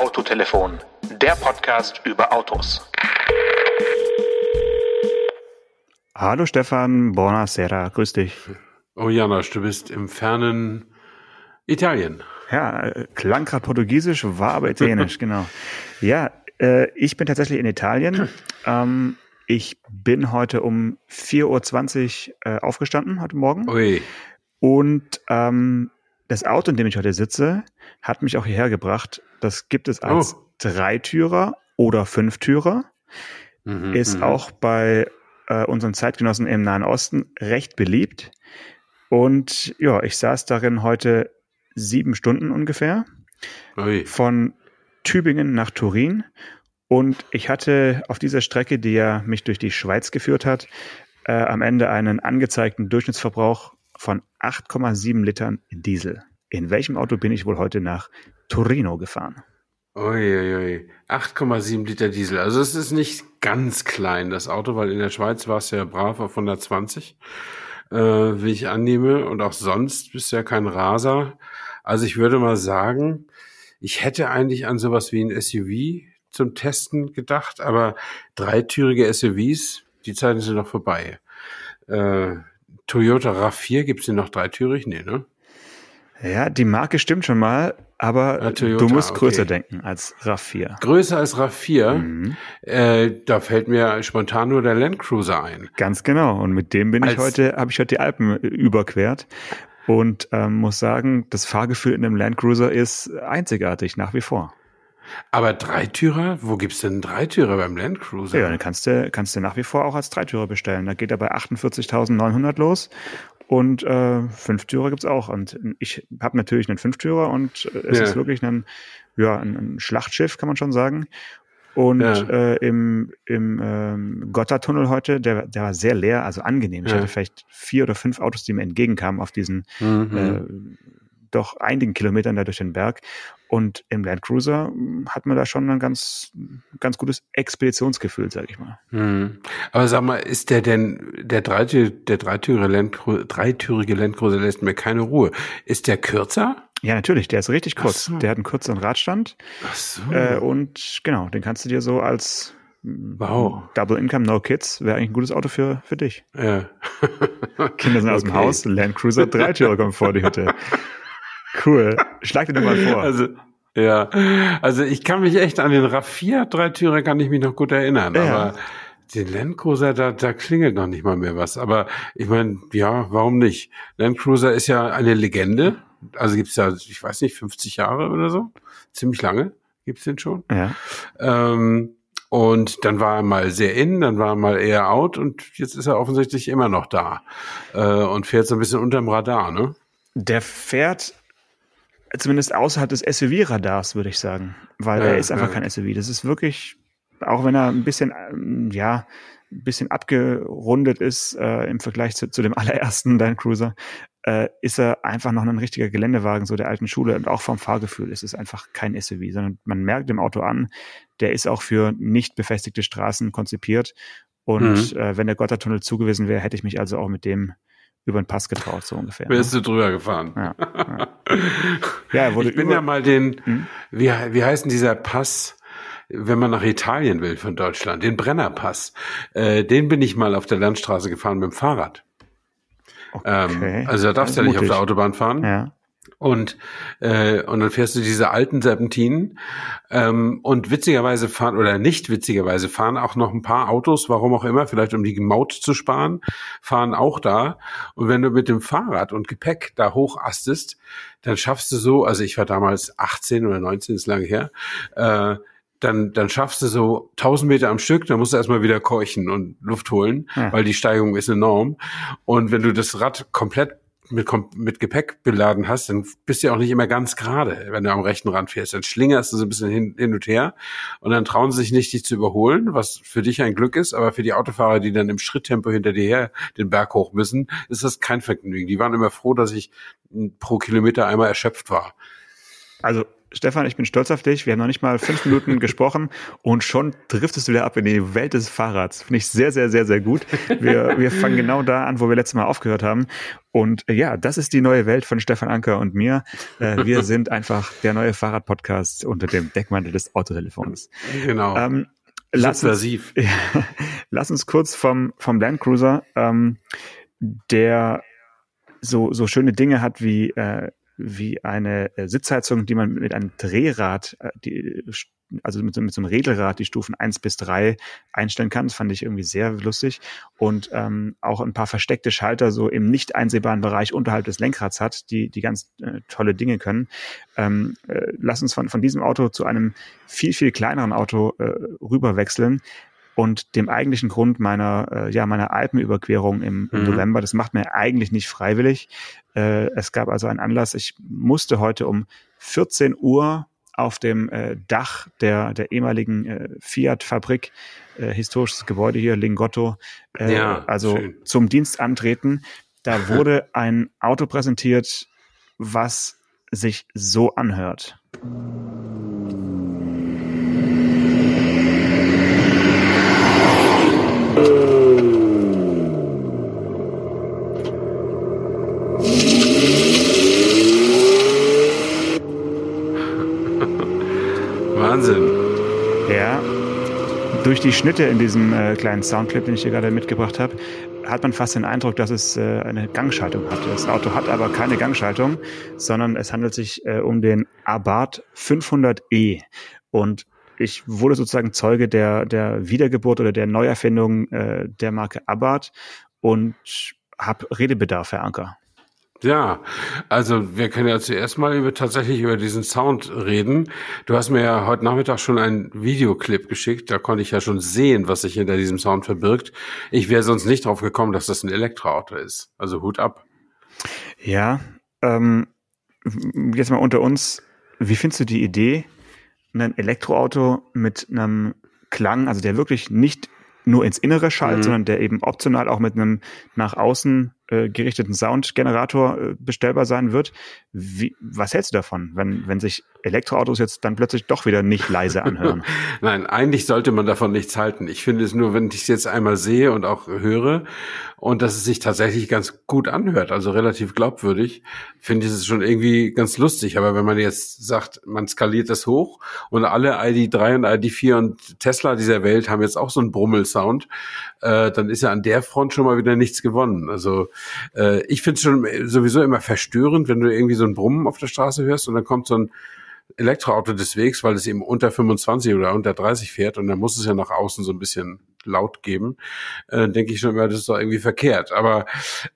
Autotelefon, der Podcast über Autos. Hallo Stefan, buonasera, grüß dich. Oh Janosch, du bist im fernen Italien. Ja, klang gerade portugiesisch, war aber italienisch, genau. Ja, äh, ich bin tatsächlich in Italien. Ähm, ich bin heute um 4.20 Uhr äh, aufgestanden, heute Morgen. Ui. Und ähm, das Auto, in dem ich heute sitze, hat mich auch hierher gebracht. Das gibt es als Oh. Dreitürer oder Fünftürer. Mhm, Ist mhm. auch bei äh, unseren Zeitgenossen im Nahen Osten recht beliebt. Und ja, ich saß darin heute sieben Stunden ungefähr Ui. von Tübingen nach Turin. Und ich hatte auf dieser Strecke, die ja mich durch die Schweiz geführt hat, äh, am Ende einen angezeigten Durchschnittsverbrauch von 8,7 Litern Diesel. In welchem Auto bin ich wohl heute nach Torino gefahren? Uiuiui. 8,7 Liter Diesel. Also es ist nicht ganz klein, das Auto, weil in der Schweiz war es ja brav auf 120, äh, wie ich annehme. Und auch sonst bist du ja kein Raser. Also ich würde mal sagen, ich hätte eigentlich an sowas wie ein SUV zum Testen gedacht, aber dreitürige SUVs, die Zeiten sind noch vorbei. Äh, Toyota RAV4, gibt's den noch dreitürig? Nee, ne? Ja, die Marke stimmt schon mal, aber Ja, Toyota, du musst größer okay. denken als RAV4. Größer als RAV4, Mhm. äh, da fällt mir spontan nur der Land Cruiser ein. Ganz genau. Und mit dem bin ich Als- heute, habe ich heute die Alpen überquert und ähm, muss sagen, das Fahrgefühl in einem Land Cruiser ist einzigartig nach wie vor. Aber Dreitürer? Wo gibt's denn einen Dreitürer beim Land Cruiser? Ja, dann kannst du, kannst du nach wie vor auch als Dreitürer bestellen. Da geht er bei 48.900 los. Und äh, Fünftürer gibt's auch. Und ich habe natürlich einen Fünftürer und äh, es Ja. ist wirklich ein, ja, ein, ein Schlachtschiff, kann man schon sagen. Und Ja. äh, im, im ähm, Gotthardtunnel heute, der, der war sehr leer, also angenehm. Ich Ja. hatte vielleicht vier oder fünf Autos, die mir entgegenkamen auf diesen Mhm. äh, doch einigen Kilometern da durch den Berg. Und im Land Cruiser mh, hat man da schon ein ganz, ganz gutes Expeditionsgefühl, sag ich mal. Mhm. Aber sag mal, ist der denn, der, Dreitür, der dreitürige, Land, Cru- dreitürige Land Cruiser lässt mir keine Ruhe. Ist der kürzer? Ja, natürlich, der ist richtig kurz. so. Der hat einen kürzeren Radstand. Ach so. Äh, und genau, den kannst du dir so als Wow. Double Income, No Kids, wäre eigentlich ein gutes Auto für, für dich. ja. Kinder sind aus dem Okay. Haus, Land Cruiser, Dreitürer kommt vor die Hütte. Cool. Schlag dir doch mal vor. Also, ja, also ich kann mich echt an den RAV4 Dreitürer kann ich mich noch gut erinnern, Ja. aber den Land Cruiser, da, da klingelt noch nicht mal mehr was. Aber ich meine, ja, warum nicht? Land Cruiser ist ja eine Legende. Also gibt's ja, ich weiß nicht, 50 Jahre oder so. Ziemlich lange gibt's den schon. ja. Ähm, und dann war er mal sehr in, dann war er mal eher out und jetzt ist er offensichtlich immer noch da. Äh, und fährt so ein bisschen unterm Radar, ne? Der fährt zumindest außerhalb des SUV-Radars, würde ich sagen. Weil Ja, er ist einfach ja. kein SUV. Das ist wirklich, auch wenn er ein bisschen, ähm, ja, ein bisschen abgerundet ist äh, im Vergleich zu, zu dem allerersten Land Cruiser, äh, ist er einfach noch ein richtiger Geländewagen so der alten Schule und auch vom Fahrgefühl ist es einfach kein SUV, sondern man merkt dem Auto an, der ist auch für nicht befestigte Straßen konzipiert und äh, wenn der Gotthardtunnel zugewiesen wäre, hätte ich mich also auch mit dem über den Pass getraut, so ungefähr. ne? Wärst du drüber gefahren. Ja, ja. Ja, er wurde ich bin über- ja mal den, Hm? wie, wie heißt denn dieser Pass, wenn man nach Italien will von Deutschland, den Brennerpass. Äh, den bin ich mal auf der Landstraße gefahren mit dem Fahrrad. Ähm, Okay. also da darfst du ja nicht auf der Autobahn fahren. Ja. Und, äh, und dann fährst du diese alten Serpentinen. Ähm, und witzigerweise fahren, oder nicht witzigerweise fahren auch noch ein paar Autos, warum auch immer, vielleicht um die Maut zu sparen, fahren auch da. Und wenn du mit dem Fahrrad und Gepäck da hochastest, dann schaffst du so, also ich war damals 18 oder 19, ist lange her, äh, dann, dann schaffst du so 1000 Meter am Stück, dann musst du erstmal wieder keuchen und Luft holen, Ja. weil die Steigung ist enorm. Und wenn du das Rad komplett mit, mit Gepäck beladen hast, dann bist du ja auch nicht immer ganz gerade, wenn du am rechten Rand fährst. Dann schlingerst du so ein bisschen hin, hin und her und dann trauen sie sich nicht, dich zu überholen, was für dich ein Glück ist, aber für die Autofahrer, die dann im Schritttempo hinter dir her den Berg hoch müssen, ist das kein Vergnügen. Die waren immer froh, dass ich m, pro Kilometer einmal erschöpft war. Also Stefan, ich bin stolz auf dich. Wir haben noch nicht mal fünf Minuten gesprochen und schon driftest du wieder ab in die Welt des Fahrrads. Finde ich sehr, sehr, sehr, sehr gut. Wir, wir fangen genau da an, wo wir letztes Mal aufgehört haben. Und äh, ja, das ist die neue Welt von Stefan Anker und mir. Äh, wir sind einfach der neue Fahrradpodcast unter dem Deckmantel des Autotelefons. Genau. Ähm, lass, uns, ja, lass uns kurz vom, vom Land Cruiser, ähm, der so, so schöne Dinge hat wie äh, wie eine äh, Sitzheizung, die man mit einem Drehrad, äh, die, also mit, mit so einem Regelrad die Stufen eins bis drei einstellen kann. Das fand ich irgendwie sehr lustig. Und ähm, auch ein paar versteckte Schalter so im nicht einsehbaren Bereich unterhalb des Lenkrads hat, die, die ganz äh, tolle Dinge können. Ähm, äh, lass uns von, von diesem Auto zu einem viel, viel kleineren Auto äh, rüberwechseln, und dem eigentlichen Grund meiner, äh, ja, meiner Alpenüberquerung im, im mhm. November. Das macht mir eigentlich nicht freiwillig. Äh, es gab also einen Anlass. Ich musste heute um 14 Uhr auf dem äh, Dach der, der ehemaligen äh, Fiat-Fabrik, äh, historisches Gebäude hier, Lingotto, äh, ja, also schön. zum Dienst antreten. Da wurde ein Auto präsentiert, was sich so anhört. Wahnsinn. Ja. Durch die Schnitte in diesem äh, kleinen Soundclip, den ich hier gerade mitgebracht habe, hat man fast den Eindruck, dass es äh, eine Gangschaltung hat. Das Auto hat aber keine Gangschaltung, sondern es handelt sich äh, um den Abarth 500e. Und ich wurde sozusagen Zeuge der, der Wiedergeburt oder der Neuerfindung äh, der Marke Abarth und habe Redebedarf, Herr Anker. Ja, also wir können ja zuerst mal über, tatsächlich über diesen Sound reden. Du hast mir ja heute Nachmittag schon einen Videoclip geschickt, da konnte ich ja schon sehen, was sich hinter diesem Sound verbirgt. Ich wäre sonst nicht drauf gekommen, dass das ein Elektroauto ist. Also Hut ab. Ja, ähm, jetzt mal unter uns, wie findest du die Idee, ein Elektroauto mit einem Klang, also der wirklich nicht nur ins Innere schallt, mhm. sondern der eben optional auch mit einem nach außen äh, gerichteten Soundgenerator äh, bestellbar sein wird. Wie, was hältst du davon, wenn, wenn sich Elektroautos jetzt dann plötzlich doch wieder nicht leise anhören? Nein, eigentlich sollte man davon nichts halten. Ich finde es nur, wenn ich es jetzt einmal sehe und auch höre und dass es sich tatsächlich ganz gut anhört, also relativ glaubwürdig, finde ich es schon irgendwie ganz lustig. Aber wenn man jetzt sagt, man skaliert das hoch und alle ID3 und ID4 und Tesla dieser Welt haben jetzt auch so einen Brummelsound, äh, dann ist ja an der Front schon mal wieder nichts gewonnen. Also äh, ich finde es schon sowieso immer verstörend, wenn du irgendwie so ein Brummen auf der Straße hörst und dann kommt so ein Elektroauto des Wegs, weil es eben unter 25 oder unter 30 fährt und dann muss es ja nach außen so ein bisschen laut geben, äh, denke ich schon immer, das ist doch irgendwie verkehrt. Aber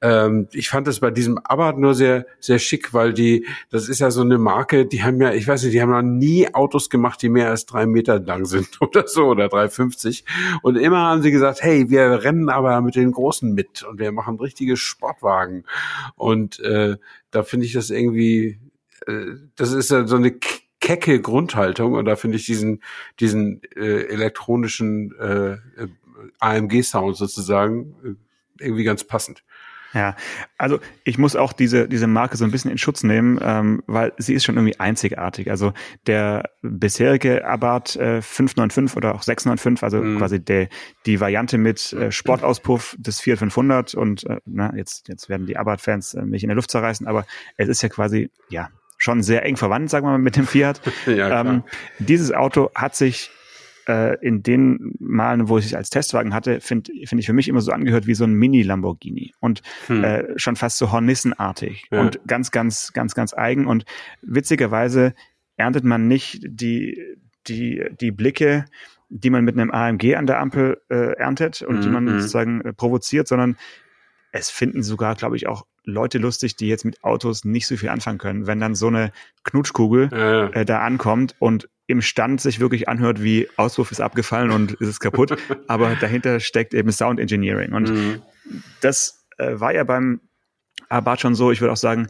ähm, ich fand das bei diesem Abarth nur sehr, sehr schick, weil die, das ist ja so eine Marke, die haben ja, ich weiß nicht, die haben noch nie Autos gemacht, die mehr als drei Meter lang sind oder so oder 3,50. Und immer haben sie gesagt, hey, wir rennen aber mit den Großen mit und wir machen richtige Sportwagen. Und äh, da finde ich das irgendwie, äh, das ist ja so eine kecke Grundhaltung und da finde ich diesen diesen äh, elektronischen äh, AMG-Sound sozusagen äh, irgendwie ganz passend. Ja, also ich muss auch diese, diese Marke so ein bisschen in Schutz nehmen, ähm, weil sie ist schon irgendwie einzigartig. Also der bisherige Abarth äh, 595 oder auch 695, also mm. quasi der, die Variante mit äh, Sportauspuff des Fiat 500 und äh, na, jetzt, jetzt werden die Abarth-Fans äh, mich in der Luft zerreißen, aber es ist ja quasi, ja, schon sehr eng verwandt, sagen wir mal, mit dem Fiat. ja, ähm, dieses Auto hat sich äh, in den Malen, wo ich es als Testwagen hatte, finde find ich für mich immer so angehört wie so ein Mini-Lamborghini und hm. äh, schon fast so Hornissenartig ja. und ganz, ganz, ganz, ganz eigen. Und witzigerweise erntet man nicht die, die, die Blicke, die man mit einem AMG an der Ampel äh, erntet und mhm. die man mhm. sozusagen äh, provoziert, sondern es finden sogar, glaube ich, auch Leute lustig, die jetzt mit Autos nicht so viel anfangen können, wenn dann so eine Knutschkugel ja. äh, da ankommt und im Stand sich wirklich anhört, wie Auspuff ist abgefallen und ist es kaputt, aber dahinter steckt eben Sound Engineering. Und mhm. das äh, war ja beim Abarth schon so, ich würde auch sagen,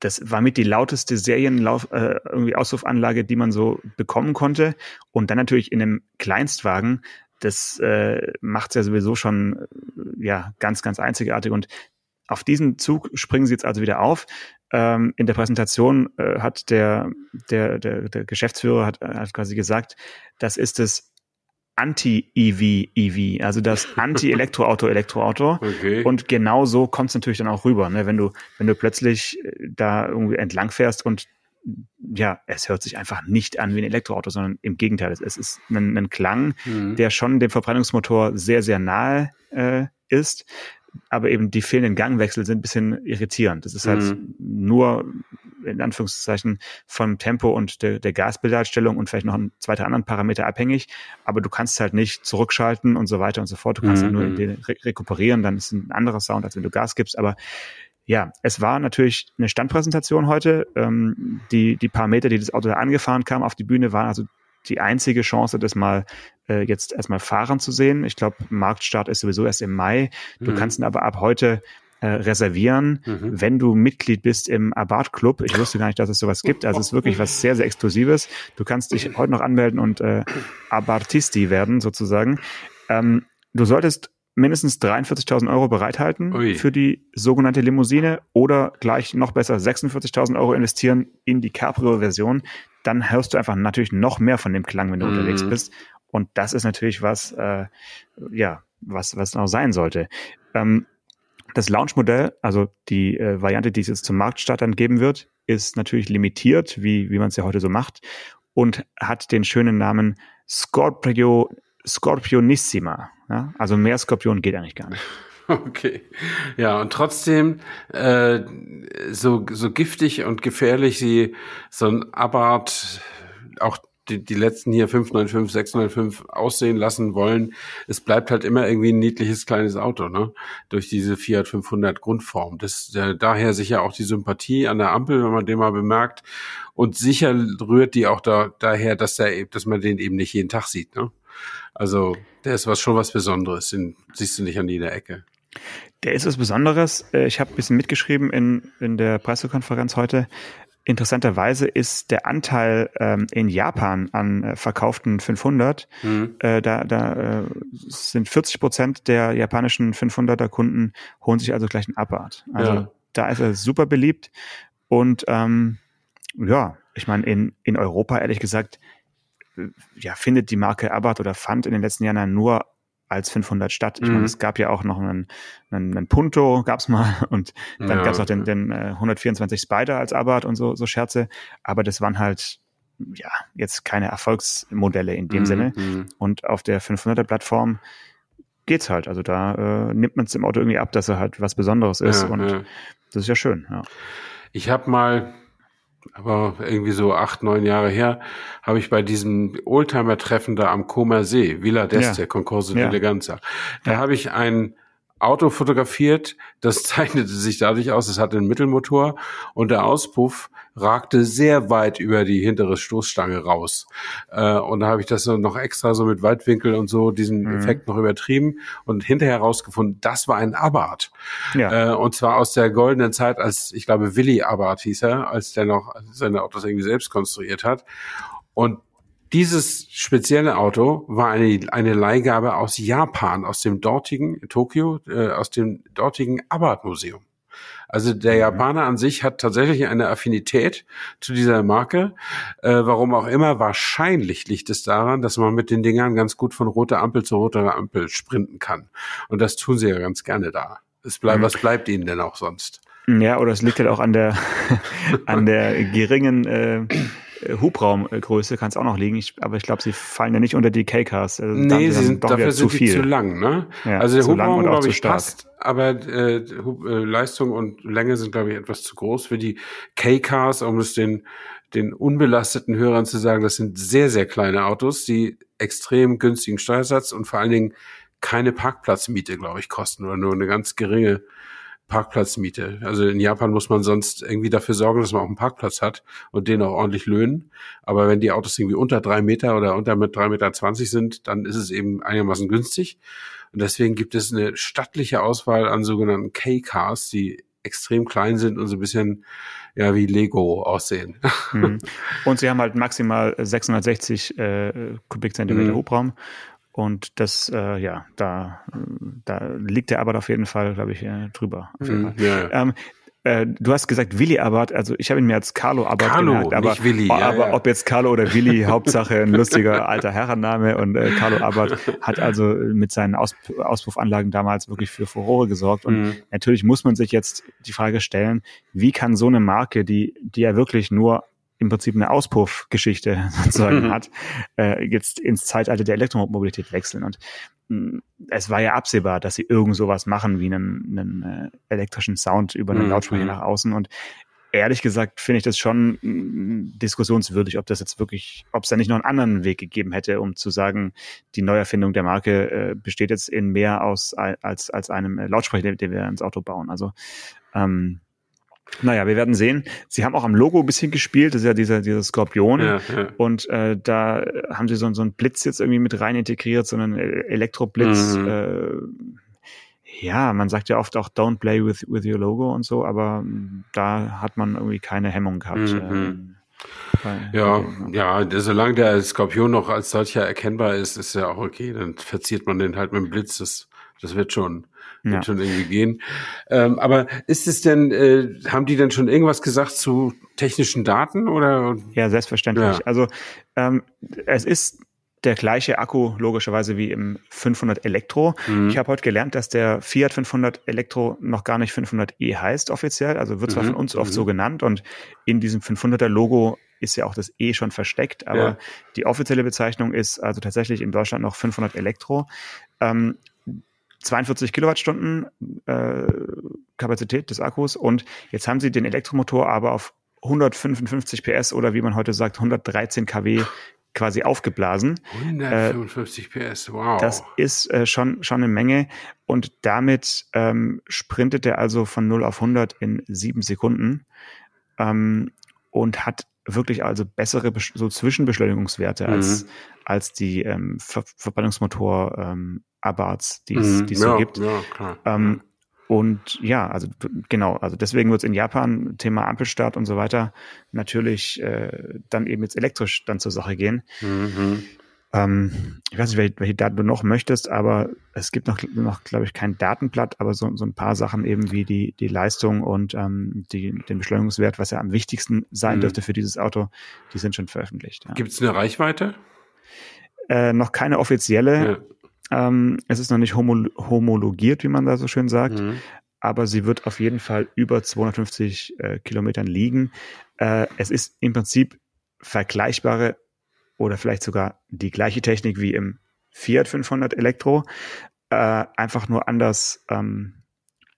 das war mit die lauteste Serienlauf, äh, irgendwie Auspuffanlage, die man so bekommen konnte. Und dann natürlich in einem Kleinstwagen, das äh, macht es ja sowieso schon äh, ja ganz, ganz einzigartig. Und auf diesen Zug springen sie jetzt also wieder auf. Ähm, in der Präsentation äh, hat der, der, der, der Geschäftsführer hat, hat quasi gesagt, das ist das Anti-EV-EV, also das Anti-Elektroauto-Elektroauto. Okay. Und genau so kommt es natürlich dann auch rüber, ne? wenn du, wenn du plötzlich äh, da irgendwie entlang fährst und ja, es hört sich einfach nicht an wie ein Elektroauto, sondern im Gegenteil, es ist ein, ein Klang, mhm. der schon dem Verbrennungsmotor sehr, sehr nahe äh, ist, aber eben die fehlenden Gangwechsel sind ein bisschen irritierend. Das ist halt mhm. nur in Anführungszeichen vom Tempo und der, der Gasbilddarstellung und vielleicht noch ein zweiter anderen Parameter abhängig, aber du kannst halt nicht zurückschalten und so weiter und so fort. Du kannst mhm. halt nur re rekuperieren, dann ist ein anderer Sound, als wenn du Gas gibst, aber ja, es war natürlich eine Standpräsentation heute. Ähm, die, die paar Meter, die das Auto da angefahren kam auf die Bühne, waren also die einzige Chance, das mal äh, jetzt erstmal fahren zu sehen. Ich glaube, Marktstart ist sowieso erst im Mai. Du mhm. kannst ihn aber ab heute äh, reservieren, mhm. wenn du Mitglied bist im Abarth Club. Ich wusste gar nicht, dass es sowas gibt. Also es ist wirklich was sehr, sehr Exklusives. Du kannst dich heute noch anmelden und äh, Abartisti werden, sozusagen. Ähm, du solltest mindestens 43.000 Euro bereithalten Ui. für die sogenannte Limousine oder gleich noch besser 46.000 Euro investieren in die Cabrio-Version. Dann hörst du einfach natürlich noch mehr von dem Klang, wenn du mhm. unterwegs bist. Und das ist natürlich was, äh, ja, was, was noch sein sollte. Ähm, das Launch-Modell, also die äh, Variante, die es jetzt zum Marktstart dann geben wird, ist natürlich limitiert, wie, wie man es ja heute so macht, und hat den schönen Namen Scorpio Scorpionissima. Ja? Also mehr Skorpion geht eigentlich gar nicht. Okay. Ja, und trotzdem, äh, so, so giftig und gefährlich sie so ein Abarth, auch die, die letzten hier 595, 605 aussehen lassen wollen, es bleibt halt immer irgendwie ein niedliches kleines Auto, ne? Durch diese Fiat 500 Grundform. Das, äh, daher sicher auch die Sympathie an der Ampel, wenn man den mal bemerkt. Und sicher rührt die auch da, daher, dass der, dass man den eben nicht jeden Tag sieht, ne? Also der ist was schon was Besonderes, den siehst du nicht an jeder Ecke. Der ist was Besonderes. Äh, ich habe ein bisschen mitgeschrieben in, in der Pressekonferenz heute. Interessanterweise ist der Anteil ähm, in Japan an äh, verkauften 500, mhm. äh, da, da äh, sind 40 Prozent der japanischen 500er Kunden holen sich also gleich einen Abarth. Also ja. da ist er super beliebt und ähm, ja, ich meine in, in Europa ehrlich gesagt ja, findet die Marke Abarth oder fand in den letzten Jahren nur als 500 statt. Ich mhm. meine, es gab ja auch noch einen, einen, einen Punto, gab's mal, und dann ja, gab's auch den, den äh, 124 Spider als Abarth und so, so Scherze. Aber das waren halt, ja, jetzt keine Erfolgsmodelle in dem mhm. Sinne. Mhm. Und auf der 500er Plattform geht's halt. Also da äh, nimmt man es im Auto irgendwie ab, dass er halt was Besonderes ist. Ja, und ja. das ist ja schön, ja. Ich habe mal aber irgendwie so acht, neun Jahre her, habe ich bei diesem Oldtimer-Treffen da am Comer See, Villa d'Este, ja. Concorso ja. d'Eleganza, da ja. habe ich ein Auto fotografiert, das zeichnete sich dadurch aus, es hatte einen Mittelmotor und der Auspuff ragte sehr weit über die hintere Stoßstange raus. Äh, und da habe ich das noch extra so mit Weitwinkel und so diesen mhm. Effekt noch übertrieben und hinterher herausgefunden, das war ein Abarth. Ja. Äh, und zwar aus der goldenen Zeit, als ich glaube Willy Abarth hieß er, als der noch seine Autos irgendwie selbst konstruiert hat. Und dieses spezielle Auto war eine, eine Leihgabe aus Japan, aus dem dortigen Tokio, äh, aus dem dortigen Abarth Museum. Also der mhm. Japaner an sich hat tatsächlich eine Affinität zu dieser Marke. Äh, warum auch immer, wahrscheinlich liegt es daran, dass man mit den Dingern ganz gut von roter Ampel zu roter Ampel sprinten kann. Und das tun sie ja ganz gerne da. Es bleibt, mhm. Was bleibt ihnen denn auch sonst? Ja, oder es liegt halt auch an der, an der geringen äh, Hubraumgröße kann es auch noch liegen, ich, aber ich glaube, sie fallen ja nicht unter die K-Cars. Also nee, sie sind, dafür sind sie zu lang. Ne? Ja, also der Hubraum, glaube ich, passt, aber äh, äh, Leistung und Länge sind, glaube ich, etwas zu groß für die K-Cars, um es den, den unbelasteten Hörern zu sagen, das sind sehr, sehr kleine Autos, die extrem günstigen Steuersatz und vor allen Dingen keine Parkplatzmiete, glaube ich, kosten oder nur eine ganz geringe Parkplatzmiete. Also in Japan muss man sonst irgendwie dafür sorgen, dass man auch einen Parkplatz hat und den auch ordentlich löhnen. Aber wenn die Autos irgendwie unter drei Meter oder unter mit drei Meter zwanzig sind, dann ist es eben einigermaßen günstig. Und deswegen gibt es eine stattliche Auswahl an sogenannten K-Cars, die extrem klein sind und so ein bisschen ja wie Lego aussehen. Mhm. Und sie haben halt maximal 660 äh, Kubikzentimeter mhm. Hubraum Und das, äh, ja, da, da liegt der Abarth auf jeden Fall, glaube ich, äh, drüber. Mhm, ja. ähm, äh, du hast gesagt Willi Abarth, also ich habe ihn mir als Carlo Abarth Carlo, gemerkt, aber, nicht Willi, ja, aber ja. ob jetzt Carlo oder Willi, Hauptsache ein lustiger alter Herrenname und äh, Carlo Abarth hat also mit seinen Aus Auspuffanlagen damals wirklich für Furore gesorgt und mhm. natürlich muss man sich jetzt die Frage stellen, wie kann so eine Marke, die, die ja wirklich nur im Prinzip eine Auspuffgeschichte sozusagen hat, äh, jetzt ins Zeitalter der Elektromobilität wechseln. Und mh, mm, es war ja absehbar, dass sie irgend sowas machen wie einen, einen äh, elektrischen Sound über einen mhm. Lautsprecher nach außen. Und ehrlich gesagt finde ich das schon mh, mm, diskussionswürdig, ob das jetzt wirklich, ob es da nicht noch einen anderen Weg gegeben hätte, um zu sagen, die Neuerfindung der Marke äh, besteht jetzt in mehr aus als als einem Lautsprecher, den, den wir ins Auto bauen. Also ähm, naja, wir werden sehen. Sie haben auch am Logo ein bisschen gespielt, das ist ja dieser, dieser Skorpion. Ja, ja. Und äh, da haben sie so, so einen Blitz jetzt irgendwie mit rein integriert, so einen Elektroblitz. Mhm. Äh, ja, man sagt ja oft auch Don't play with, with your logo und so, aber da hat man irgendwie keine Hemmung gehabt. Mhm. Ähm, ja, ja, solange der Skorpion noch als solcher erkennbar ist, ist ja auch okay. Dann verziert man den halt mit dem Blitz. Das, das wird schon. Wird ja. schon irgendwie gehen. Ähm, aber ist es denn, äh, haben die denn schon irgendwas gesagt zu technischen Daten oder? Ja, selbstverständlich. Ja. Also ähm, es ist der gleiche Akku logischerweise wie im 500 Elektro. Mhm. Ich habe heute gelernt, dass der Fiat 500 Elektro noch gar nicht 500e heißt offiziell, also wird zwar mhm. von uns oft mhm. so genannt und in diesem 500er Logo ist ja auch das E schon versteckt, aber ja. die offizielle Bezeichnung ist also tatsächlich in Deutschland noch 500 Elektro. Ähm, 42 Kilowattstunden äh, Kapazität des Akkus und jetzt haben sie den Elektromotor aber auf 155 PS oder wie man heute sagt 113 kW quasi aufgeblasen. 155 PS, wow. Das ist äh, schon, schon eine Menge und damit ähm, sprintet er also von 0 auf 100 in sieben Sekunden ähm, und hat wirklich also bessere so Zwischenbeschleunigungswerte mhm. als, als die ähm, Ver Verbrennungsmotor ähm, Abarts, die es mhm, so ja, gibt. Ja, klar. Ähm, und ja, also genau, also deswegen wird es in Japan Thema Ampelstart und so weiter natürlich äh, dann eben jetzt elektrisch dann zur Sache gehen. Mhm. Ähm, ich weiß nicht, welche, Daten du noch möchtest, aber es gibt noch, noch glaube ich, kein Datenblatt, aber so, so ein paar Sachen eben wie die, die Leistung und ähm, die, den Beschleunigungswert, was ja am wichtigsten sein mhm. dürfte für dieses Auto, die sind schon veröffentlicht. Ja. Gibt es eine Reichweite? Äh, noch keine offizielle. Ja. Ähm, es ist noch nicht homo homologiert, wie man da so schön sagt, mhm. aber sie wird auf jeden Fall über 250 äh, Kilometern liegen. Äh, es ist im Prinzip vergleichbare oder vielleicht sogar die gleiche Technik wie im Fiat 500 Elektro, äh, einfach nur anders ähm,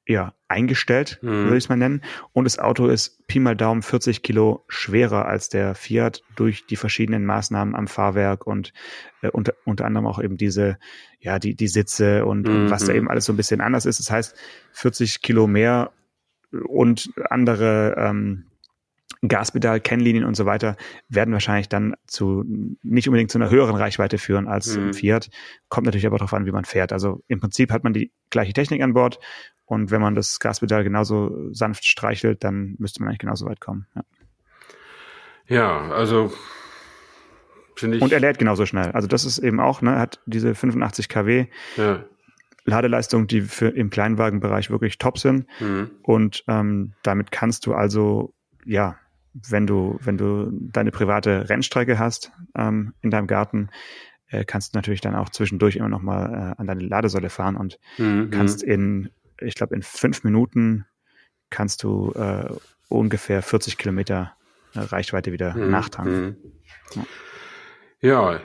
ja, eingestellt, mhm. würde ich es mal nennen. Und das Auto ist Pi mal Daumen 40 Kilo schwerer als der Fiat durch die verschiedenen Maßnahmen am Fahrwerk und äh, unter, unter anderem auch eben diese, ja, die, die Sitze und, mhm. und was da mhm. eben alles so ein bisschen anders ist. Das heißt, 40 Kilo mehr und andere ähm, Gaspedal, Kennlinien und so weiter werden wahrscheinlich dann zu nicht unbedingt zu einer höheren Reichweite führen als mhm. Fiat. Kommt natürlich aber darauf an, wie man fährt. Also im Prinzip hat man die gleiche Technik an Bord und wenn man das Gaspedal genauso sanft streichelt, dann müsste man eigentlich genauso weit kommen. Ja, ja also finde ich. Und er lädt genauso schnell. Also das ist eben auch, ne, hat diese 85 kW. Ja. Ladeleistung, die für im Kleinwagenbereich wirklich top sind. Mhm. Und ähm, damit kannst du also ja wenn du, wenn du deine private Rennstrecke hast ähm, in deinem Garten, äh, kannst du natürlich dann auch zwischendurch immer noch mal äh, an deine Ladesäule fahren und mhm. kannst in, ich glaube, in fünf Minuten kannst du äh, ungefähr 40 Kilometer äh, Reichweite wieder mhm. nachtanken. Mhm. Ja. ja.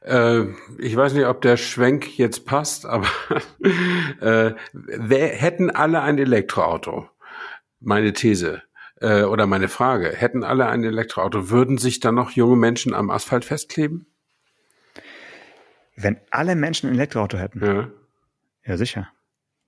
Äh, ich weiß nicht, ob der Schwenk jetzt passt, aber äh, wer, hätten alle ein Elektroauto? Meine These äh, oder meine Frage, hätten alle ein Elektroauto, würden sich dann noch junge Menschen am Asphalt festkleben? Wenn alle Menschen ein Elektroauto hätten? Ja. Ja, sicher.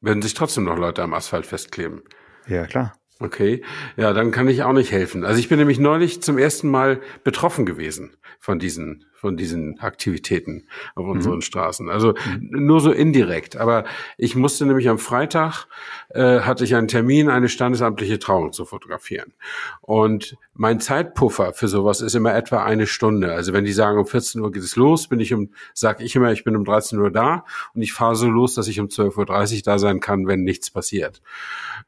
Würden sich trotzdem noch Leute am Asphalt festkleben? Ja, klar. Okay, ja, dann kann ich auch nicht helfen. Also ich bin nämlich neulich zum ersten Mal betroffen gewesen von diesen von diesen Aktivitäten auf mhm. unseren Straßen. Also mhm. nur so indirekt. Aber ich musste nämlich am Freitag äh, hatte ich einen Termin, eine standesamtliche Trauung zu fotografieren. Und mein Zeitpuffer für sowas ist immer etwa eine Stunde. Also wenn die sagen, um 14 Uhr geht es los, bin ich um, sag ich immer, ich bin um 13 Uhr da und ich fahre so los, dass ich um 12.30 Uhr da sein kann, wenn nichts passiert.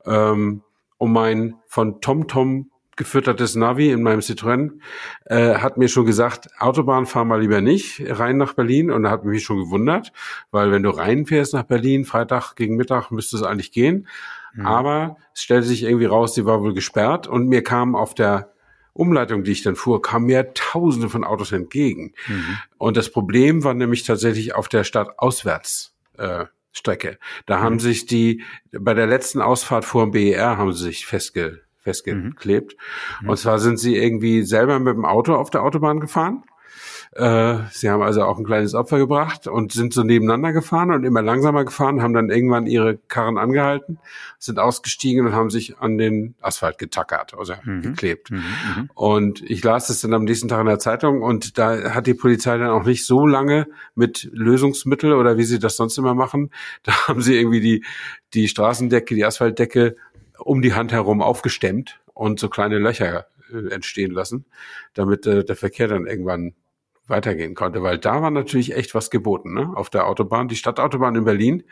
Ähm, um mein von TomTom gefüttertes Navi in meinem Citroën äh, hat mir schon gesagt, Autobahn fahr mal lieber nicht rein nach Berlin und da hat mich schon gewundert, weil wenn du reinfährst nach Berlin, Freitag gegen Mittag müsste es eigentlich gehen, mhm. aber es stellte sich irgendwie raus, die war wohl gesperrt und mir kam auf der Umleitung, die ich dann fuhr, kamen mir Tausende von Autos entgegen. Mhm. Und das Problem war nämlich tatsächlich auf der Stadt auswärts. Äh, Strecke. Da mhm. haben sich die, bei der letzten Ausfahrt vor dem BER haben sie sich festge, festgeklebt. Mhm. Und zwar sind sie irgendwie selber mit dem Auto auf der Autobahn gefahren äh, sie haben also auch ein kleines Opfer gebracht und sind so nebeneinander gefahren und immer langsamer gefahren, haben dann irgendwann ihre Karren angehalten, sind ausgestiegen und haben sich an den Asphalt getackert, also mhm. geklebt. Mhm, mhm. Und ich las das dann am nächsten Tag in der Zeitung und da hat die Polizei dann auch nicht so lange mit Lösungsmittel oder wie sie das sonst immer machen. Da haben sie irgendwie die, die Straßendecke, die Asphaltdecke um die Hand herum aufgestemmt und so kleine Löcher äh, entstehen lassen, damit äh, der Verkehr dann irgendwann weitergehen konnte, weil da war natürlich echt was geboten, ne? Auf der Autobahn, die Stadtautobahn in Berlin,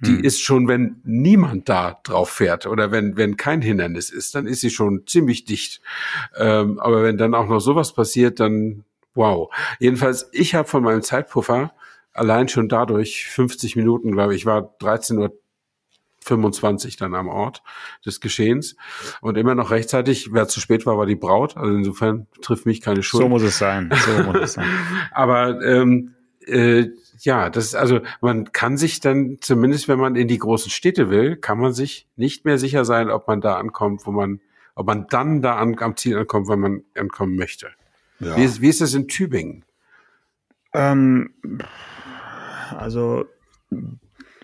die hm. ist schon, wenn niemand da drauf fährt oder wenn wenn kein Hindernis ist, dann ist sie schon ziemlich dicht. Ähm, aber wenn dann auch noch sowas passiert, dann wow. Jedenfalls, ich habe von meinem Zeitpuffer allein schon dadurch 50 Minuten, glaube ich, war 13 Uhr 25 dann am Ort des Geschehens und immer noch rechtzeitig. Wer zu spät war, war die Braut. Also insofern trifft mich keine Schuld. So muss es sein. So muss es sein. Aber ähm, äh, ja, das ist also, man kann sich dann, zumindest wenn man in die großen Städte will, kann man sich nicht mehr sicher sein, ob man da ankommt, wo man, ob man dann da an, am Ziel ankommt, wenn man ankommen möchte. Ja. Wie, ist, wie ist das in Tübingen? Ähm, also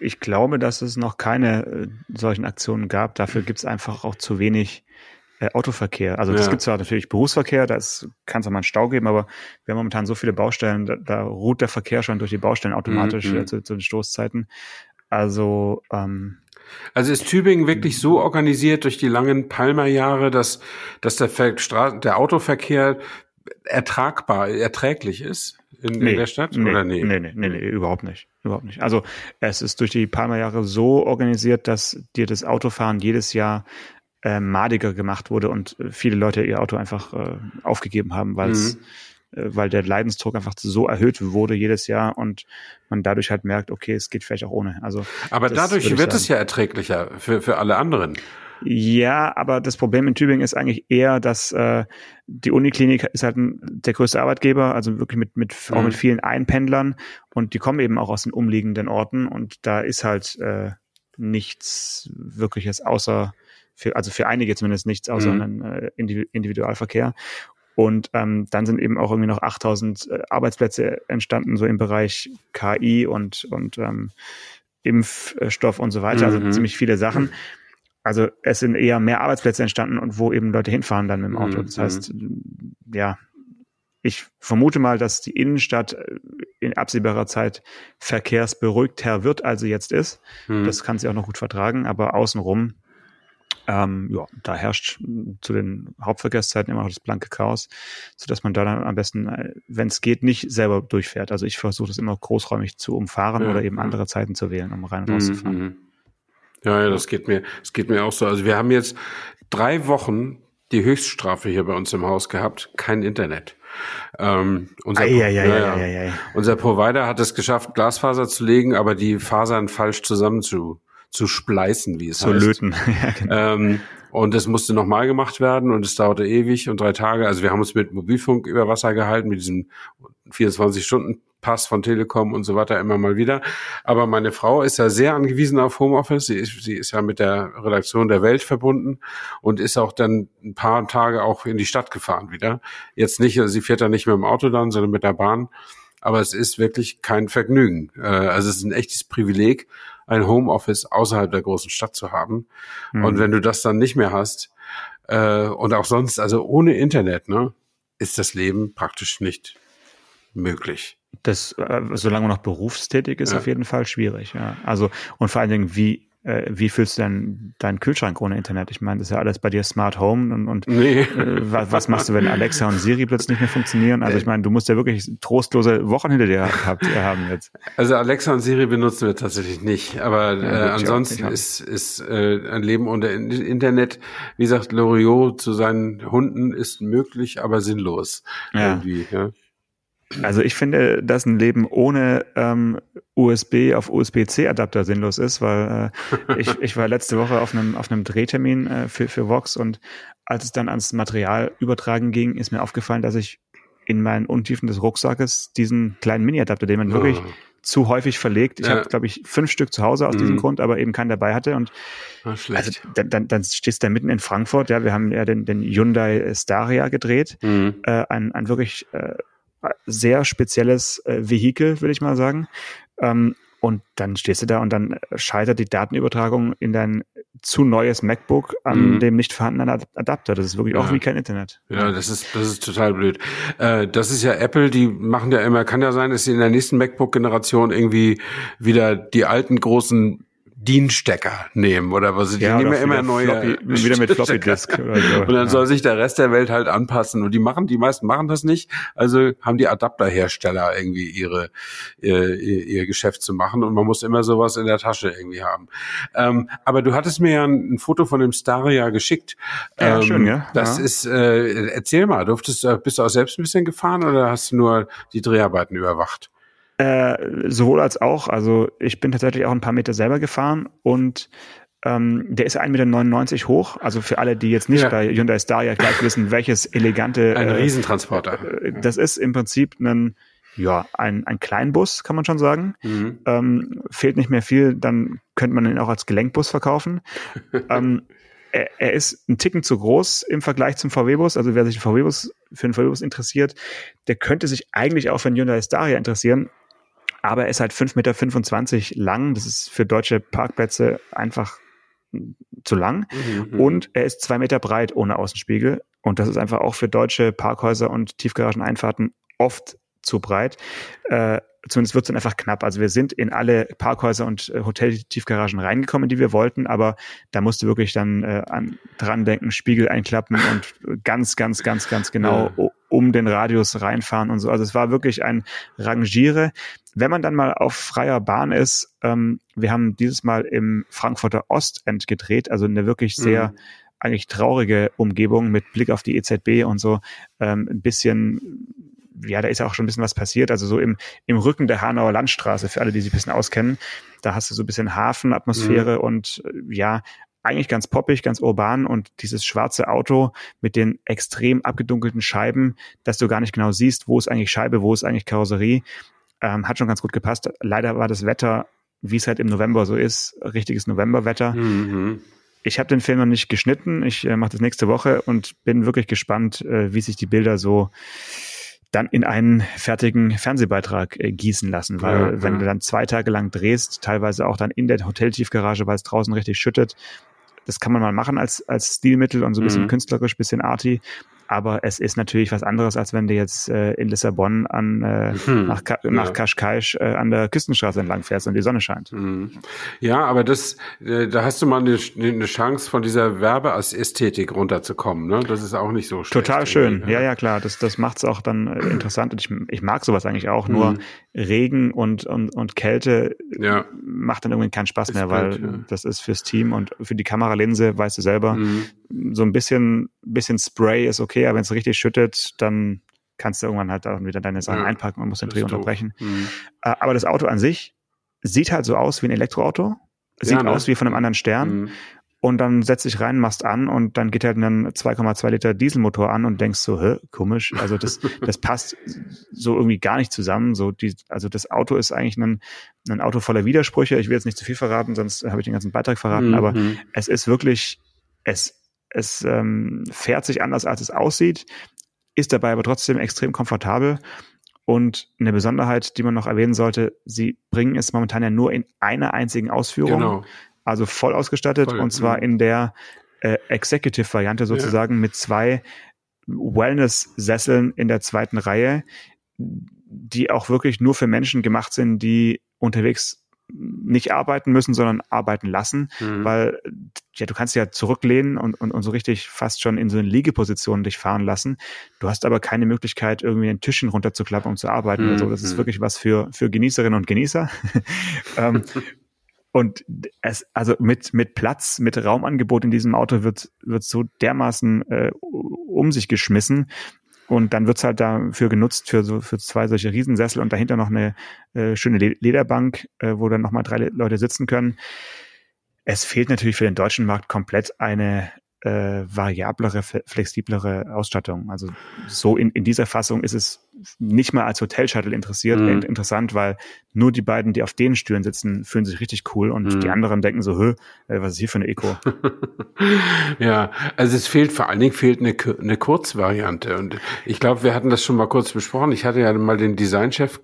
ich glaube, dass es noch keine äh, solchen Aktionen gab. Dafür gibt es einfach auch zu wenig äh, Autoverkehr. Also es ja. gibt zwar natürlich Berufsverkehr, da kann es auch mal einen Stau geben, aber wir haben momentan so viele Baustellen, da, da ruht der Verkehr schon durch die Baustellen automatisch mhm. äh, zu, zu, den Stoßzeiten. Also ähm, also ist Tübingen wirklich so organisiert durch die langen Palmerjahre, dass, dass der, Ver der Autoverkehr ertragbar, erträglich ist? In, nee, in der Stadt? Nee, oder nee? Nee, nee, nee, nee, überhaupt nicht. Überhaupt nicht. Also es ist durch die Palmerjahre so organisiert, dass dir das Autofahren jedes Jahr äh, madiger gemacht wurde und viele Leute ihr Auto einfach äh, aufgegeben haben, weil es mhm. äh, weil der Leidensdruck einfach so erhöht wurde jedes Jahr und man dadurch halt merkt, okay, es geht vielleicht auch ohne. Also aber dadurch wird es ja erträglicher für für alle anderen. Ja, aber das Problem in Tübingen ist eigentlich eher, dass äh, die Uniklinik ist halt ein, der größte Arbeitgeber, also wirklich mit, mit mhm. auch mit mhm. vielen Einpendlern und die kommen eben auch aus den umliegenden Orten und da ist halt äh, nichts wirkliches außer für, also für einige zumindest nichts außer mhm. ein äh, Individualverkehr. Und ähm, dann sind eben auch irgendwie noch 8000 äh, Arbeitsplätze entstanden, so im Bereich KI und, und ähm, Impfstoff und so weiter, also mhm. ziemlich viele Sachen also es sind eher mehr Arbeitsplätze entstanden und wo eben Leute hinfahren dann mit dem Auto. Das mhm. heißt, ja, ich vermute mal, dass die Innenstadt äh, in absehbarer Zeit verkehrsberuhigter wird, als sie jetzt ist. Mhm. Das kann sie auch noch gut vertragen, aber außenrum, ähm, ja, da herrscht zu den Hauptverkehrszeiten immer noch das blanke Chaos, sodass man da dann am besten, äh, wenn es geht, nicht selber durchfährt. Also ich versuche das immer großräumig zu umfahren ja. oder eben andere Zeiten zu wählen, um rein und rauszufahren. Mhm. Ja, ja, das geht mir, das geht mir auch so. Also wir haben jetzt drei Wochen die Höchststrafe hier bei uns im Haus gehabt, kein Internet. Ähm, unser, ei, ei, ja, ja, unser Provider hat es geschafft, Glasfaser zu legen, aber die Fasern falsch zusammen zu, zu spleißen, wie es zu heißt. Zu löten. genau. ähm, und es musste nochmal gemacht werden und es dauerte ewig und drei Tage. Also wir haben uns mit Mobilfunk über Wasser gehalten, mit diesem 24 Stunden Pass von Telekom und so weiter immer mal wieder. Aber meine Frau ist ja sehr angewiesen auf Homeoffice. Sie ist, sie ist ja mit der Redaktion der Welt verbunden und ist auch dann ein paar Tage auch in die Stadt gefahren wieder. Jetzt nicht, also sie fährt da nicht mit dem Auto dann, sondern mit der Bahn. Aber es ist wirklich kein Vergnügen. Äh, also es ist ein echtes Privileg, ein Homeoffice außerhalb der großen Stadt zu haben. Mhm. Und wenn du das dann nicht mehr hast, äh, und auch sonst, also ohne Internet, ne, ist das Leben praktisch nicht möglich. Das, äh, solange man noch berufstätig ist, ja. auf jeden Fall schwierig, ja. Also, und vor allen Dingen, wie, äh, wie füllst du denn deinen Kühlschrank ohne Internet? Ich meine, das ist ja alles bei dir Smart Home und, und nee. äh, was, was, machst du, wenn Alexa und Siri plötzlich nicht mehr funktionieren? Also ich meine, du musst ja wirklich trostlose Wochen hinter dir gehabt, haben jetzt. Also Alexa und Siri benutzen wir tatsächlich nicht, aber ja, äh, ansonsten nicht, ist, ist äh, ein Leben unter Internet, wie sagt Loriot zu seinen Hunden, ist möglich, aber sinnlos. Ja. Irgendwie, ja. Also ich finde, dass ein Leben ohne ähm, USB auf USB-C-Adapter sinnlos ist, weil äh, ich, ich war letzte Woche auf einem, auf einem Drehtermin äh, für, für Vox und als es dann ans Material übertragen ging, ist mir aufgefallen, dass ich in meinen Untiefen des Rucksackes diesen kleinen Mini-Adapter, den man oh. wirklich zu häufig verlegt. Ich ja. habe, glaube ich, fünf Stück zu Hause aus mhm. diesem Grund, aber eben keinen dabei hatte. Und oh, also, dann, dann, dann stehst du da mitten in Frankfurt. Ja, wir haben ja den, den Hyundai Staria gedreht, mhm. äh, ein, ein wirklich äh, sehr spezielles äh, Vehikel, würde ich mal sagen. Ähm, und dann stehst du da und dann scheitert die Datenübertragung in dein zu neues MacBook an mhm. dem nicht vorhandenen Adapter. Das ist wirklich ja. auch wie kein Internet. Ja, das ist, das ist total blöd. Äh, das ist ja Apple, die machen ja immer, kann ja sein, dass sie in der nächsten MacBook-Generation irgendwie wieder die alten großen DIN-Stecker nehmen oder was. Die ja, nehmen ja immer neue. Floppy, wieder mit Floppy Disk oder so. Und dann soll sich der Rest der Welt halt anpassen. Und die machen, die meisten machen das nicht. Also haben die Adapterhersteller irgendwie ihre, ihr, ihr Geschäft zu machen. Und man muss immer sowas in der Tasche irgendwie haben. Ähm, aber du hattest mir ja ein, ein, Foto von dem Staria geschickt. Ja, ähm, schön, ja. Das ja. ist, äh, erzähl mal, durftest, bist du auch selbst ein bisschen gefahren oder hast du nur die Dreharbeiten überwacht? Äh, sowohl als auch. Also ich bin tatsächlich auch ein paar Meter selber gefahren und ähm, der ist 1,99 Meter hoch. Also für alle, die jetzt nicht ja. bei Hyundai Staria gleich wissen, welches elegante. Ein äh, Riesentransporter. Äh, das ist im Prinzip ein, ja, ein, ein Kleinbus, kann man schon sagen. Mhm. Ähm, fehlt nicht mehr viel, dann könnte man ihn auch als Gelenkbus verkaufen. ähm, er, er, ist ein Ticken zu groß im Vergleich zum VW-Bus. Also wer sich VW-Bus für einen VW-Bus interessiert, der könnte sich eigentlich auch für einen Hyundai Staria interessieren aber er ist halt 5,25 Meter lang. Das ist für deutsche Parkplätze einfach zu lang. Mhm, mhm. Und er ist zwei Meter breit ohne Außenspiegel. Und das ist einfach auch für deutsche Parkhäuser und Tiefgarageneinfahrten oft zu breit. Äh, zumindest wird es dann einfach knapp. Also wir sind in alle Parkhäuser und äh, Hotel-Tiefgaragen reingekommen, die wir wollten, aber da musste wirklich dann äh, an, dran denken, Spiegel einklappen und ganz, ganz, ganz, ganz genau ja. Um den Radius reinfahren und so. Also es war wirklich ein Rangiere wenn man dann mal auf freier Bahn ist, ähm, wir haben dieses Mal im Frankfurter Ostend gedreht, also eine wirklich sehr mhm. eigentlich traurige Umgebung mit Blick auf die EZB und so ähm, ein bisschen ja, da ist ja auch schon ein bisschen was passiert. Also so im, im Rücken der Hanauer Landstraße, für alle, die sich ein bisschen auskennen, da hast du so ein bisschen Hafenatmosphäre mhm. und äh, ja, eigentlich ganz poppig, ganz urban und dieses schwarze Auto mit den extrem abgedunkelten Scheiben, dass du gar nicht genau siehst, wo ist eigentlich Scheibe, wo ist eigentlich Karosserie. Ähm, hat schon ganz gut gepasst. Leider war das Wetter, wie es halt im November so ist, richtiges Novemberwetter. Mhm. Ich habe den Film noch nicht geschnitten. Ich äh, mache das nächste Woche und bin wirklich gespannt, äh, wie sich die Bilder so dann in einen fertigen Fernsehbeitrag äh, gießen lassen. Weil ja, wenn ja. du dann zwei Tage lang drehst, teilweise auch dann in der Hoteltiefgarage, weil es draußen richtig schüttet, das kann man mal machen als, als Stilmittel und so ein bisschen mhm. künstlerisch, bisschen arty aber es ist natürlich was anderes, als wenn du jetzt äh, in Lissabon an, äh, hm, nach, Ka ja. nach Kaschkaisch äh, an der Küstenstraße entlang fährst und die Sonne scheint. Hm. Ja, aber das, äh, da hast du mal eine, eine Chance, von dieser Werbeästhetik runterzukommen. Ne? Das ist auch nicht so schlecht. Total schön, ja, ja, klar. Das, das macht's auch dann äh, interessant. Und ich, ich mag sowas eigentlich auch, nur Regen und, und, und Kälte ja. macht dann irgendwie keinen Spaß ist mehr, weil ja. das ist fürs Team und für die Kameralinse, weißt du selber, mhm. so ein bisschen, bisschen Spray ist okay aber wenn es richtig schüttet, dann kannst du irgendwann halt auch wieder deine Sachen ja, einpacken und musst den Dreh unterbrechen. Mhm. Äh, aber das Auto an sich sieht halt so aus wie ein Elektroauto, sieht ne? aus wie von einem anderen Stern. Mhm. Und dann setzt dich rein, machst an und dann geht halt ein 2,2 Liter Dieselmotor an und denkst so, hä, komisch. Also das, das passt so irgendwie gar nicht zusammen. So die, also das Auto ist eigentlich ein, ein Auto voller Widersprüche. Ich will jetzt nicht zu viel verraten, sonst habe ich den ganzen Beitrag verraten. Mhm. Aber es ist wirklich, es es ähm, fährt sich anders, als es aussieht, ist dabei aber trotzdem extrem komfortabel. Und eine Besonderheit, die man noch erwähnen sollte, sie bringen es momentan ja nur in einer einzigen Ausführung. Genau. Also voll ausgestattet voll, und zwar ja. in der äh, Executive-Variante sozusagen ja. mit zwei Wellness-Sesseln in der zweiten Reihe, die auch wirklich nur für Menschen gemacht sind, die unterwegs nicht arbeiten müssen, sondern arbeiten lassen, mhm. weil ja, du kannst ja zurücklehnen und, und, und so richtig fast schon in so eine Liegeposition dich fahren lassen. Du hast aber keine Möglichkeit, irgendwie ein Tischchen runterzuklappen, um zu arbeiten mhm. oder so. Das ist mhm. wirklich was für, für Genießerinnen und Genießer. ähm, und es, also mit, mit Platz, mit Raumangebot in diesem Auto wird, wird so dermaßen äh, um sich geschmissen, und dann wird's halt dafür genutzt für so für zwei solche Riesensessel und dahinter noch eine äh, schöne Lederbank, äh, wo dann nochmal drei Leute sitzen können. Es fehlt natürlich für den deutschen Markt komplett eine äh, variablere, flexiblere Ausstattung. Also so in, in dieser Fassung ist es nicht mal als Hotel-Shuttle interessiert, mhm. interessant, weil nur die beiden, die auf den Stühlen sitzen, fühlen sich richtig cool und mhm. die anderen denken so, Hö, äh, was ist hier für eine Eco? ja, also es fehlt vor allen Dingen fehlt eine, eine Kurzvariante und ich glaube, wir hatten das schon mal kurz besprochen. Ich hatte ja mal den Designchef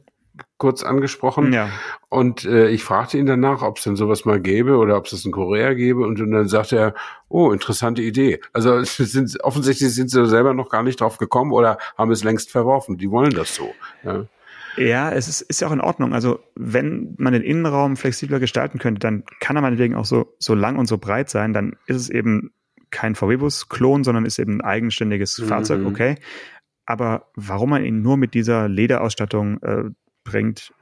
kurz angesprochen. Ja. Und äh, ich fragte ihn danach, ob es denn sowas mal gäbe oder ob es das in Korea gäbe. Und, und dann sagte er, oh, interessante Idee. Also sind, offensichtlich sind sie selber noch gar nicht drauf gekommen oder haben es längst verworfen. Die wollen das so. Ja. Ja, es ist, ist ja auch in Ordnung. Also wenn man den Innenraum flexibler gestalten könnte, dann kann er meinetwegen auch so, so lang und so breit sein. Dann ist es eben kein VW-Bus-Klon, sondern ist eben ein eigenständiges mhm. Fahrzeug, okay. Aber warum man ihn nur mit dieser Lederausstattung äh, bringt,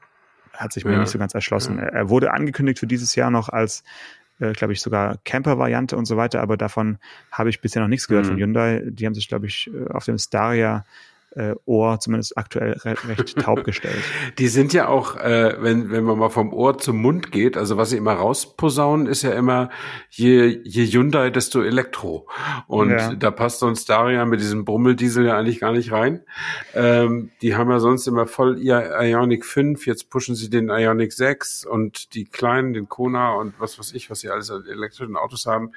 hat sich mir ja. nicht so ganz erschlossen. Ja. Er wurde angekündigt für dieses Jahr noch als, äh, glaube ich, sogar Camper-Variante und so weiter, aber davon habe ich bisher noch nichts gehört mhm. von Hyundai. Die haben sich, glaube ich, äh, auf dem Staria äh, Ohr zumindest aktuell re recht taub gestellt. Die sind ja auch, äh, wenn, wenn man mal vom Ohr zum Mund geht, also was sie immer rausposaunen, ist ja immer, je, je Hyundai, desto Elektro. Und ja. da passt so ein Staria mit diesem Brummeldiesel ja eigentlich gar nicht rein. Ähm, die haben ja sonst immer voll ihr Ionic 5, jetzt pushen sie den Ionic 6 und die kleinen, den Kona und was weiß ich, was sie alles an elektrischen Autos haben.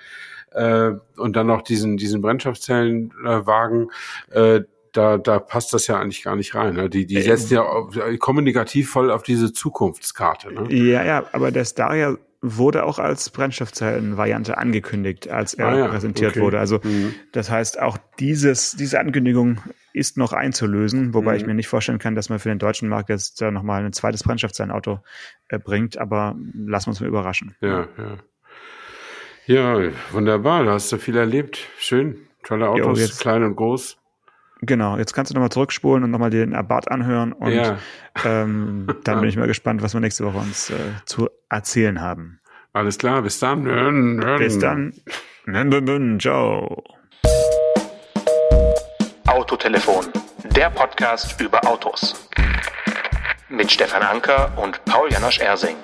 Äh, und dann noch diesen, diesen Brennstoffzellenwagen, äh, da, da passt das ja eigentlich gar nicht rein. Ne? Die, die setzen ja auf, kommunikativ voll auf diese Zukunftskarte. Ne? Ja, ja, aber der Staria wurde auch als Brennstoffzellenvariante angekündigt, als er ah, ja. präsentiert okay. wurde. Also mhm. das heißt, auch dieses, diese Ankündigung ist noch einzulösen, wobei mhm. ich mir nicht vorstellen kann, dass man für den deutschen Markt jetzt da nochmal ein zweites Brennstoffzellenauto äh, bringt, aber lassen wir uns mal überraschen. Ja, ja. Ja, wunderbar, da hast du viel erlebt. Schön. Tolle Autos, jo, klein und groß. Genau, jetzt kannst du nochmal zurückspulen und nochmal den Abat anhören und ja. ähm, dann bin ich mal gespannt, was wir nächste Woche uns äh, zu erzählen haben. Alles klar, bis dann. Bis dann. Ciao. Autotelefon, der Podcast über Autos. Mit Stefan Anker und Paul Janosch Ersing.